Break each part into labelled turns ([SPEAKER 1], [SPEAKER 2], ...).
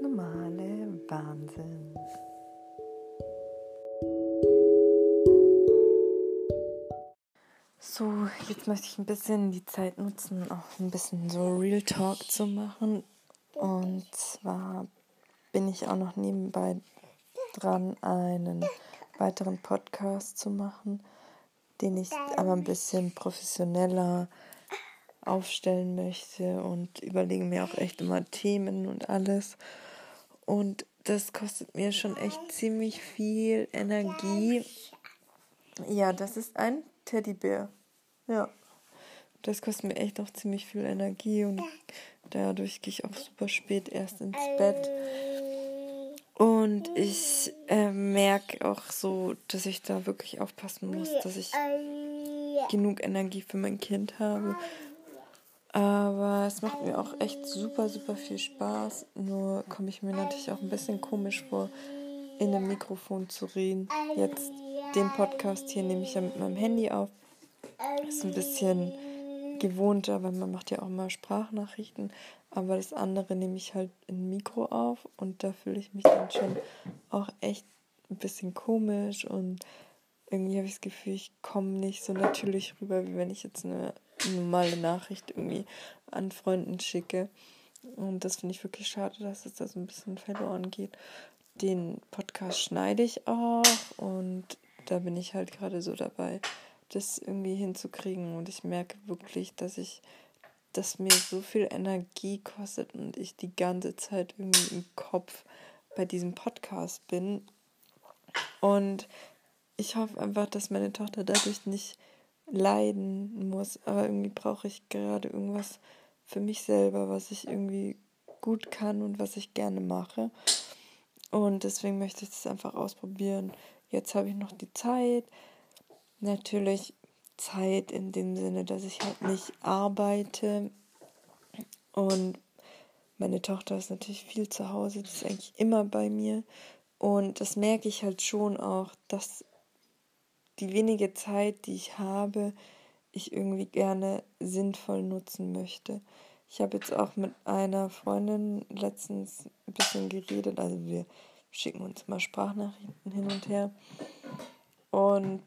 [SPEAKER 1] normale Wahnsinn. So, jetzt möchte ich ein bisschen die Zeit nutzen, auch ein bisschen so Real Talk zu machen. Und zwar bin ich auch noch nebenbei dran, einen weiteren Podcast zu machen, den ich aber ein bisschen professioneller aufstellen möchte und überlege mir auch echt immer Themen und alles. Und das kostet mir schon echt ziemlich viel Energie. Ja, das ist ein Teddybär. Ja. Das kostet mir echt auch ziemlich viel Energie und dadurch gehe ich auch super spät erst ins Bett. Und ich äh, merke auch so, dass ich da wirklich aufpassen muss, dass ich genug Energie für mein Kind habe. Aber es macht mir auch echt super, super viel Spaß. Nur komme ich mir natürlich auch ein bisschen komisch vor, in einem Mikrofon zu reden. Jetzt den Podcast hier nehme ich ja mit meinem Handy auf. Ist ein bisschen gewohnter, weil man macht ja auch mal Sprachnachrichten. Aber das andere nehme ich halt in Mikro auf und da fühle ich mich dann schon auch echt ein bisschen komisch und irgendwie habe ich das Gefühl, ich komme nicht so natürlich rüber, wie wenn ich jetzt eine normale Nachricht irgendwie an Freunden schicke. Und das finde ich wirklich schade, dass es da so ein bisschen verloren geht. Den Podcast schneide ich auch und da bin ich halt gerade so dabei, das irgendwie hinzukriegen. Und ich merke wirklich, dass ich, dass mir so viel Energie kostet und ich die ganze Zeit irgendwie im Kopf bei diesem Podcast bin. Und ich hoffe einfach, dass meine Tochter dadurch nicht leiden muss. Aber irgendwie brauche ich gerade irgendwas für mich selber, was ich irgendwie gut kann und was ich gerne mache. Und deswegen möchte ich das einfach ausprobieren. Jetzt habe ich noch die Zeit. Natürlich Zeit in dem Sinne, dass ich halt nicht arbeite. Und meine Tochter ist natürlich viel zu Hause, die ist eigentlich immer bei mir. Und das merke ich halt schon auch, dass die wenige Zeit, die ich habe, ich irgendwie gerne sinnvoll nutzen möchte. Ich habe jetzt auch mit einer Freundin letztens ein bisschen geredet, also wir schicken uns mal Sprachnachrichten hin und her. Und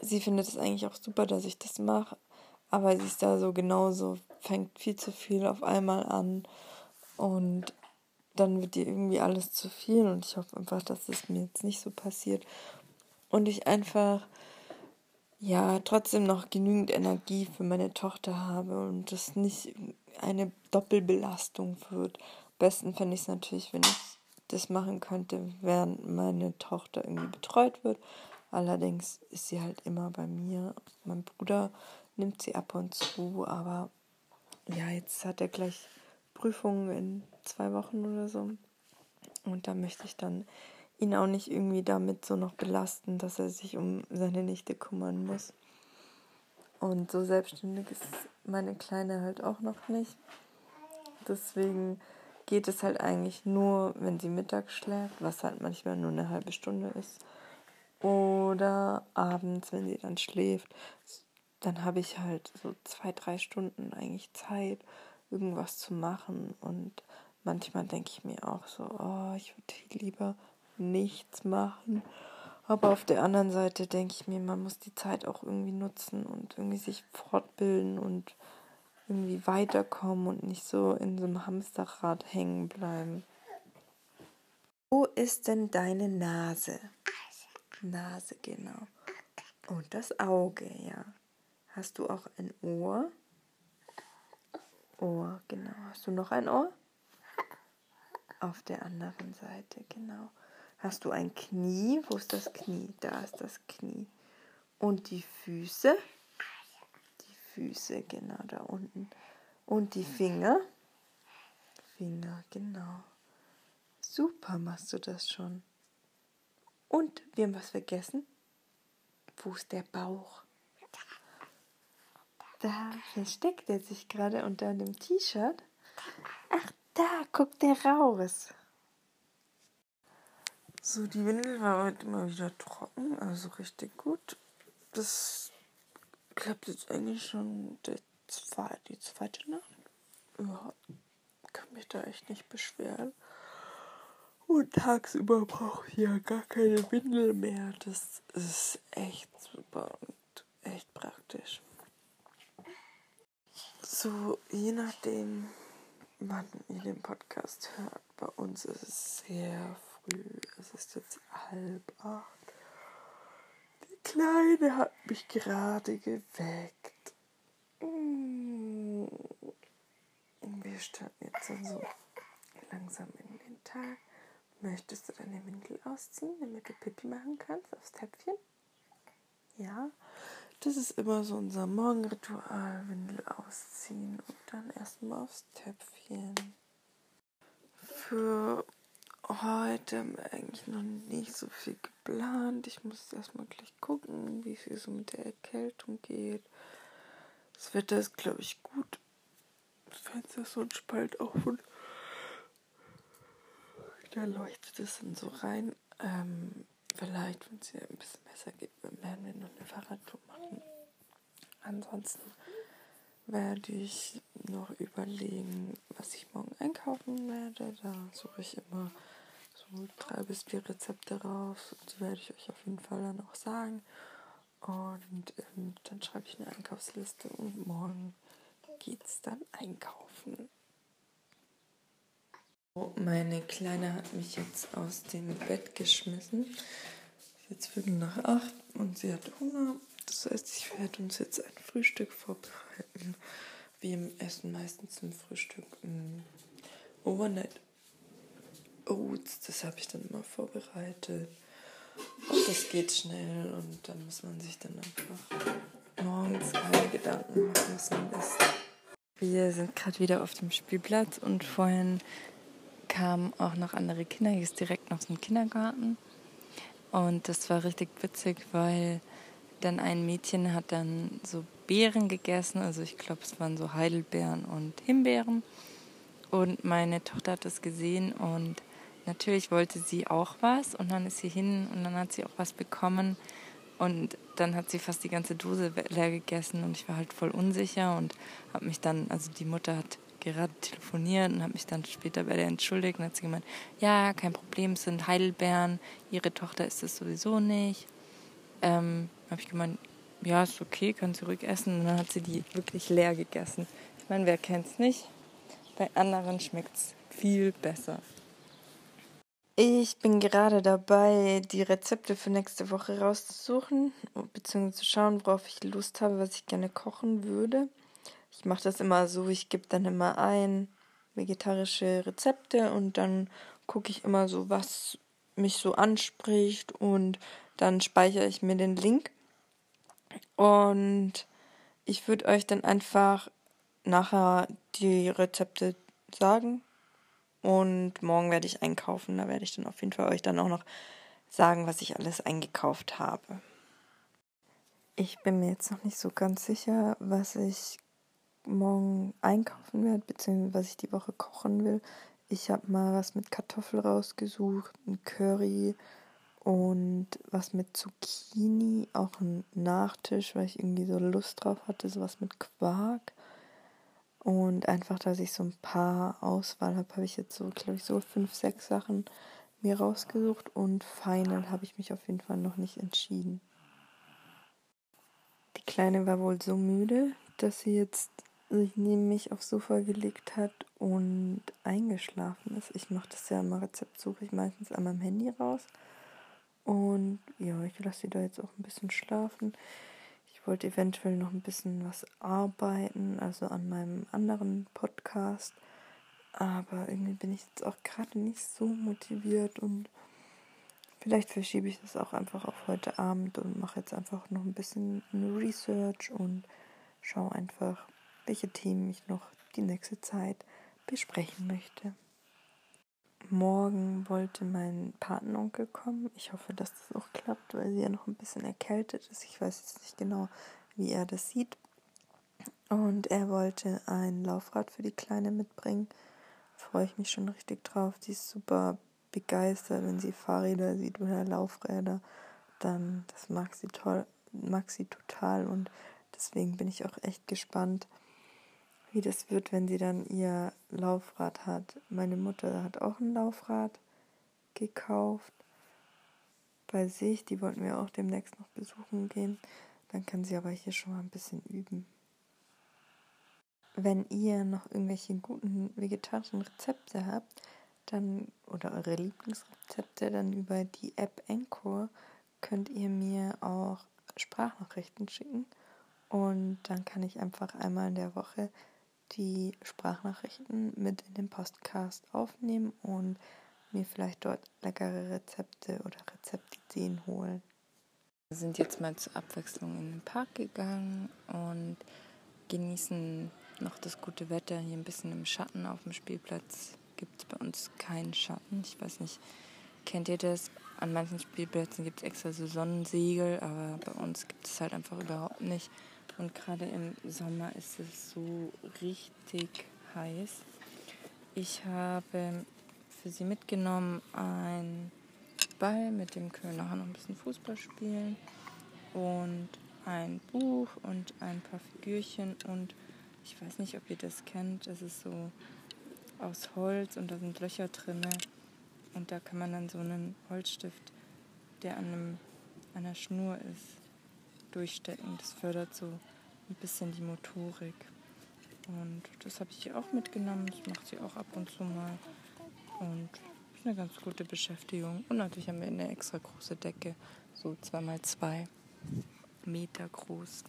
[SPEAKER 1] sie findet es eigentlich auch super, dass ich das mache, aber sie ist da so genauso, fängt viel zu viel auf einmal an und dann wird ihr irgendwie alles zu viel und ich hoffe einfach, dass es mir jetzt nicht so passiert und ich einfach ja trotzdem noch genügend Energie für meine Tochter habe und das nicht eine Doppelbelastung wird. Am besten fände ich es natürlich, wenn ich das machen könnte, während meine Tochter irgendwie betreut wird. Allerdings ist sie halt immer bei mir. Mein Bruder nimmt sie ab und zu, aber ja, jetzt hat er gleich Prüfungen in zwei Wochen oder so. Und da möchte ich dann ihn auch nicht irgendwie damit so noch belasten, dass er sich um seine Nichte kümmern muss. Und so selbstständig ist meine Kleine halt auch noch nicht. Deswegen geht es halt eigentlich nur, wenn sie mittags schläft, was halt manchmal nur eine halbe Stunde ist. Oder abends, wenn sie dann schläft, dann habe ich halt so zwei, drei Stunden eigentlich Zeit, irgendwas zu machen. Und manchmal denke ich mir auch so, oh, ich würde lieber nichts machen. Aber auf der anderen Seite denke ich mir, man muss die Zeit auch irgendwie nutzen und irgendwie sich fortbilden und irgendwie weiterkommen und nicht so in so einem Hamsterrad hängen bleiben. Wo ist denn deine Nase? Nase, genau. Und das Auge, ja. Hast du auch ein Ohr? Ohr, genau. Hast du noch ein Ohr? Auf der anderen Seite, genau. Hast du ein Knie? Wo ist das Knie? Da ist das Knie. Und die Füße? Die Füße, genau da unten. Und die Finger? Finger, genau. Super machst du das schon. Und wir haben was vergessen. Wo ist der Bauch? Da versteckt er sich gerade unter dem T-Shirt. Ach, da guckt er raus. So, die Windel war heute immer wieder trocken, also richtig gut. Das klappt jetzt eigentlich schon die zweite, die zweite Nacht. Ja, kann mich da echt nicht beschweren. Und tagsüber brauche ich ja gar keine Windel mehr. Das ist echt super und echt praktisch. So, je nachdem, wann ihr den Podcast hört, bei uns ist es sehr früh. Es ist jetzt halb acht. Die Kleine hat mich gerade geweckt. Mm. Wir starten jetzt also langsam in den Tag. Möchtest du deine Windel ausziehen, damit du Pipi machen kannst aufs Töpfchen? Ja, das ist immer so unser Morgenritual, Windel ausziehen und dann erstmal aufs Töpfchen. Für heute eigentlich noch nicht so viel geplant. Ich muss erstmal gleich gucken, wie es so mit der Erkältung geht. Das Wetter ist, glaube ich, gut. Das Fenster ist so ein Spalt auf und da leuchtet es dann so rein. Ähm, vielleicht, wenn es dir ein bisschen besser geht, werden wir noch eine Fahrradtour machen. Ansonsten werde ich noch überlegen, was ich morgen einkaufen werde. Da suche ich immer so drei bis vier Rezepte raus. Die werde ich euch auf jeden Fall dann auch sagen. Und ähm, dann schreibe ich eine Einkaufsliste und morgen geht es dann einkaufen. Meine Kleine hat mich jetzt aus dem Bett geschmissen. Jetzt Viertel nach acht und sie hat Hunger. Das heißt, ich werde uns jetzt ein Frühstück vorbereiten. Wir essen meistens zum Frühstück Overnight Oats. Das habe ich dann immer vorbereitet. Und das geht schnell und dann muss man sich dann einfach morgens keine Gedanken machen, was man isst. Wir sind gerade wieder auf dem Spielplatz und vorhin kamen auch noch andere Kinder. Hier ist direkt noch so ein Kindergarten. Und das war richtig witzig, weil dann ein Mädchen hat dann so Beeren gegessen. Also ich glaube, es waren so Heidelbeeren und Himbeeren. Und meine Tochter hat das gesehen und natürlich wollte sie auch was. Und dann ist sie hin und dann hat sie auch was bekommen. Und dann hat sie fast die ganze Dose leer gegessen und ich war halt voll unsicher und habe mich dann, also die Mutter hat gerade telefoniert und habe mich dann später bei der entschuldigt und hat sie gemeint, ja, kein Problem, es sind Heidelbeeren, ihre Tochter ist es sowieso nicht. Ähm, habe ich gemeint, ja, ist okay, kann sie ruhig essen. Und dann hat sie die wirklich leer gegessen. Ich meine, wer kennt es nicht? Bei anderen schmeckt es viel besser. Ich bin gerade dabei, die Rezepte für nächste Woche rauszusuchen, beziehungsweise zu schauen, worauf ich Lust habe, was ich gerne kochen würde. Ich mache das immer so, ich gebe dann immer ein vegetarische Rezepte und dann gucke ich immer so, was mich so anspricht und dann speichere ich mir den Link. Und ich würde euch dann einfach nachher die Rezepte sagen. Und morgen werde ich einkaufen. Da werde ich dann auf jeden Fall euch dann auch noch sagen, was ich alles eingekauft habe. Ich bin mir jetzt noch nicht so ganz sicher, was ich morgen einkaufen werde, beziehungsweise was ich die Woche kochen will. Ich habe mal was mit Kartoffel rausgesucht, ein Curry und was mit Zucchini, auch ein Nachtisch, weil ich irgendwie so Lust drauf hatte, sowas mit Quark. Und einfach, dass ich so ein paar Auswahl habe, habe ich jetzt so, glaube ich, so fünf, sechs Sachen mir rausgesucht und final habe ich mich auf jeden Fall noch nicht entschieden. Die Kleine war wohl so müde, dass sie jetzt sich neben mich aufs Sofa gelegt hat und eingeschlafen ist. Ich mache das ja immer Rezeptsuche ich meistens an meinem Handy raus. Und ja, ich lasse sie da jetzt auch ein bisschen schlafen. Wollte eventuell noch ein bisschen was arbeiten, also an meinem anderen Podcast. Aber irgendwie bin ich jetzt auch gerade nicht so motiviert und vielleicht verschiebe ich das auch einfach auf heute Abend und mache jetzt einfach noch ein bisschen Research und schaue einfach, welche Themen ich noch die nächste Zeit besprechen möchte. Morgen wollte mein Patenonkel kommen. Ich hoffe, dass das auch klappt, weil sie ja noch ein bisschen erkältet ist. Ich weiß jetzt nicht genau, wie er das sieht. Und er wollte ein Laufrad für die Kleine mitbringen. Freue ich mich schon richtig drauf. Sie ist super begeistert, wenn sie Fahrräder sieht oder Laufräder. Dann, das mag sie toll, mag sie total und deswegen bin ich auch echt gespannt, wie das wird, wenn sie dann ihr Laufrad hat. Meine Mutter hat auch ein Laufrad gekauft bei sich. Die wollten wir auch demnächst noch besuchen gehen. Dann kann sie aber hier schon mal ein bisschen üben. Wenn ihr noch irgendwelche guten vegetarischen Rezepte habt, dann oder eure Lieblingsrezepte, dann über die App Encore könnt ihr mir auch Sprachnachrichten schicken und dann kann ich einfach einmal in der Woche die Sprachnachrichten mit in den Podcast aufnehmen und mir vielleicht dort leckere Rezepte oder Rezeptideen holen. Wir sind jetzt mal zur Abwechslung in den Park gegangen und genießen noch das gute Wetter hier ein bisschen im Schatten auf dem Spielplatz. Gibt es bei uns keinen Schatten. Ich weiß nicht, kennt ihr das? An manchen Spielplätzen gibt es extra so Sonnensegel, aber bei uns gibt es halt einfach überhaupt nicht. Und gerade im Sommer ist es so richtig heiß. Ich habe für sie mitgenommen ein Ball, mit dem können wir nachher noch ein bisschen Fußball spielen. Und ein Buch und ein paar Figürchen und ich weiß nicht, ob ihr das kennt. Es ist so aus Holz und da sind Löcher drin. Und da kann man dann so einen Holzstift, der an einem, einer Schnur ist, durchstecken. Das fördert so ein bisschen die Motorik. Und das habe ich hier auch mitgenommen. Das macht sie auch ab und zu mal. Und ist eine ganz gute Beschäftigung. Und natürlich haben wir eine extra große Decke, so 2x2 Meter groß.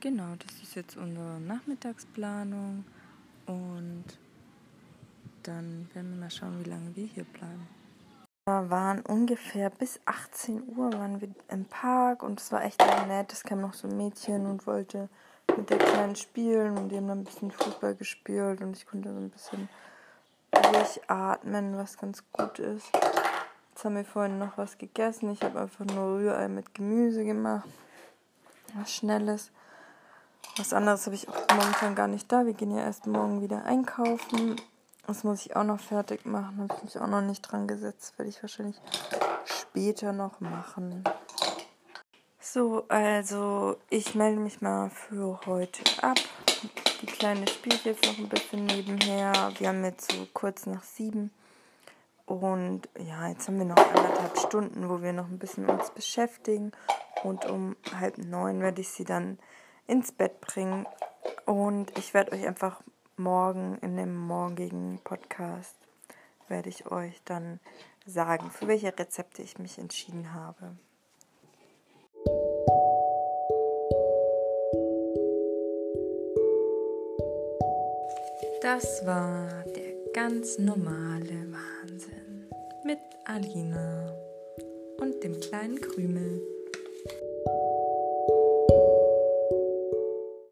[SPEAKER 1] Genau, das ist jetzt unsere Nachmittagsplanung. Und dann werden wir mal schauen, wie lange wir hier bleiben. Waren ungefähr bis 18 Uhr waren wir im Park und es war echt nett. Es kam noch so ein Mädchen und wollte mit der Kleinen spielen und die haben dann ein bisschen Fußball gespielt und ich konnte so ein bisschen durchatmen, was ganz gut ist. Jetzt haben wir vorhin noch was gegessen. Ich habe einfach nur Rührei mit Gemüse gemacht. Was Schnelles. Was anderes habe ich auch momentan gar nicht da. Wir gehen ja erst morgen wieder einkaufen. Das muss ich auch noch fertig machen. Habe ich mich auch noch nicht dran gesetzt. Werde ich wahrscheinlich später noch machen. So, also ich melde mich mal für heute ab. Die Kleine spielt jetzt noch ein bisschen nebenher. Wir haben jetzt so kurz nach sieben. Und ja, jetzt haben wir noch anderthalb Stunden, wo wir noch ein bisschen uns beschäftigen. Und um halb neun werde ich sie dann ins Bett bringen. Und ich werde euch einfach morgen in dem morgigen Podcast werde ich euch dann sagen, für welche Rezepte ich mich entschieden habe. Das war der ganz normale Wahnsinn mit Alina und dem kleinen Krümel.